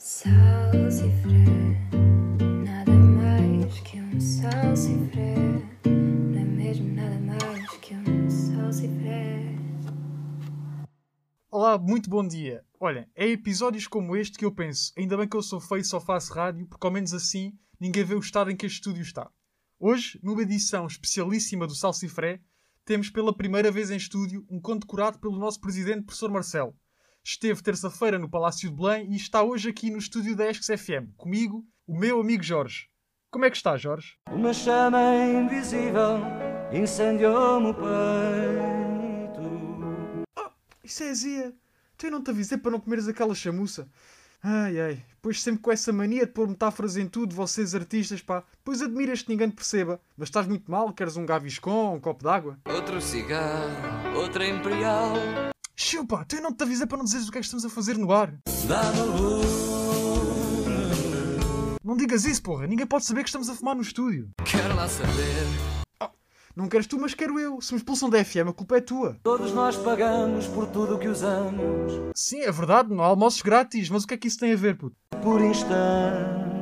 Salsifré, nada mais que um salsifré. Não é mesmo nada mais que um salsifré. Olá, muito bom dia. Olhem, é episódios como este que eu penso, ainda bem que eu sou feio e só faço rádio, porque ao menos assim ninguém vê o estado em que este estúdio está. Hoje, numa edição especialíssima do Salsifré, temos pela primeira vez em estúdio um condecorado pelo nosso presidente, professor Marcelo. Esteve terça-feira no Palácio de Belém e está hoje aqui no estúdio da Esques FM, comigo, o meu amigo Jorge. Como é que está, Jorge? Uma chama invisível incendiou-me o peito. Isso é azia. Tu eu não te avisei para não comeres aquela chamuça. Ai ai, pois sempre com essa mania de pôr metáforas em tudo, vocês artistas, pá. Pois admiras que ninguém te perceba. Mas estás muito mal, queres um gaviscon, um copo d'água? Outro cigarro, outra imperial. Pá, tu não te avisei para não dizeres o que é que estamos a fazer no ar. Não digas isso, porra. Ninguém pode saber que estamos a fumar no estúdio. Quero lá saber. Não queres tu, mas quero eu. Se me expulsam da FM, a culpa é tua. Todos nós pagamos por tudo o que usamos. Sim, é verdade, não há almoços grátis, mas o que é que isso tem a ver, puto? Por instantes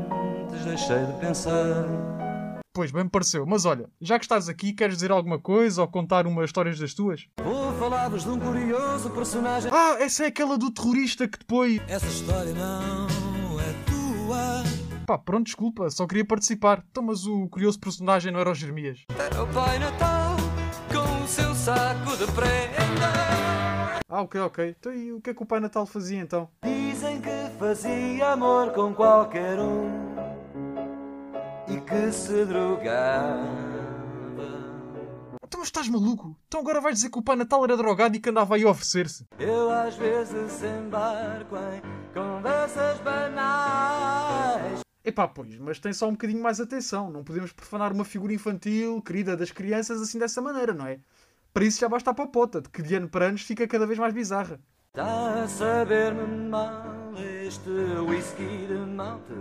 deixei de pensar. Pois, bem me pareceu. Mas olha, já que estás aqui, queres dizer alguma coisa ou contar umas histórias das tuas? Vou falar-vos de um curioso personagem. Ah, essa é aquela do terrorista que depois... Essa história não é tua. Pá, pronto, desculpa, só queria participar. Então, mas o curioso personagem não era o Jeremias. Era o Pai Natal com o seu saco de prenda. Ah, ok, ok. Então e o que é que o Pai Natal fazia então? Dizem que fazia amor com qualquer um que se drogava. Então, mas estás maluco? Então agora vais dizer que o Pai Natal era drogado e que andava aí a oferecer-se. Eu às vezes embarco em conversas banais. Epá, pois, mas tem só um bocadinho mais atenção. Não podemos profanar uma figura infantil, querida das crianças, assim dessa maneira, não é? Para isso já basta a papota, de que de ano para anos fica cada vez mais bizarra. Está a saber-me mal este whisky de malte.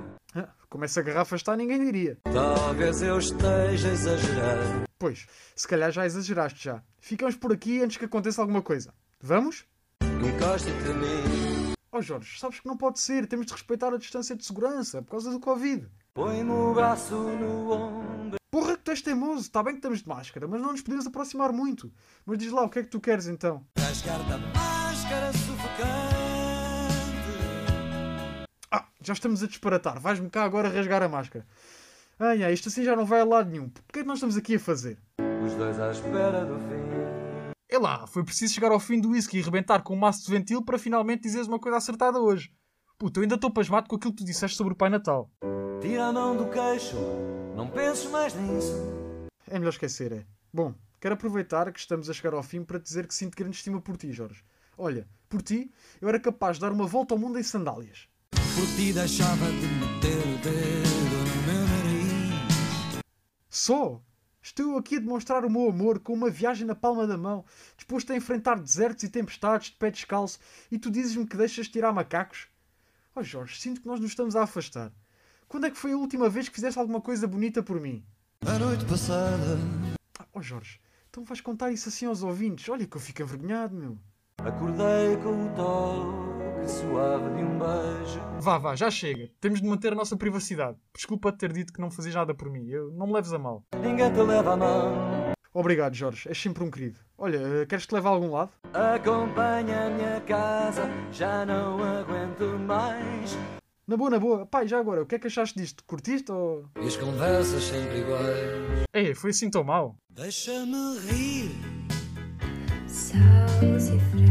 Como essa garrafa está, ninguém diria. Talvez eu esteja a exagerar. Pois, se calhar já exageraste já. Ficamos por aqui antes que aconteça alguma coisa. Vamos? Encosta-te a mim. Oh Jorge, sabes que não pode ser. Temos de respeitar a distância de segurança por causa do Covid. Põe-me o braço no ombro. Porra que tu és teimoso. Está bem que estamos de máscara, mas não nos podemos aproximar muito. Mas diz lá, o que é que tu queres então? Rasgar da máscara sufocante. Já estamos a disparatar. Vais-me cá agora rasgar a máscara. Ai, ai, isto assim já não vai a lado nenhum. Porquê é que nós estamos aqui a fazer? Os dois à espera do fim. É lá, foi preciso chegar ao fim do whisky e rebentar com um maço de ventil para finalmente dizeres uma coisa acertada hoje. Puta, eu ainda estou pasmado com aquilo que tu disseste sobre o Pai Natal. Tira a mão do queixo. Não penses mais nisso. É melhor esquecer, é. Bom, quero aproveitar que estamos a chegar ao fim para dizer que sinto grande estima por ti, Jorge. Olha, por ti, eu era capaz de dar uma volta ao mundo em sandálias. Por ti deixava de meter o dedo no meu nariz. Só! Estou aqui a demonstrar o meu amor com uma viagem na palma da mão, disposto a enfrentar desertos e tempestades de pé descalço, e tu dizes-me que deixas de tirar macacos? Oh Jorge, sinto que nós nos estamos a afastar. Quando é que foi a última vez que fizeste alguma coisa bonita por mim? A noite passada. Ah, Oh Jorge, então vais contar isso assim aos ouvintes? Olha que eu fico envergonhado, meu. Acordei com o toque suave de um beijo. Vá, vá, já chega. Temos de manter a nossa privacidade. Desculpa ter dito que não fazias nada por mim. Eu não me leves a mal. Ninguém te leva a mão. Obrigado, Jorge. És sempre um querido. Olha, eh, queres que te leve a algum lado? Acompanha-me a casa, já não aguento mais. Na boa, na boa. Pai, já agora, o que é que achaste disto? Curtiste ou... E as conversas sempre iguais. Ei, foi assim tão mal? Deixa-me rir. Salsifré,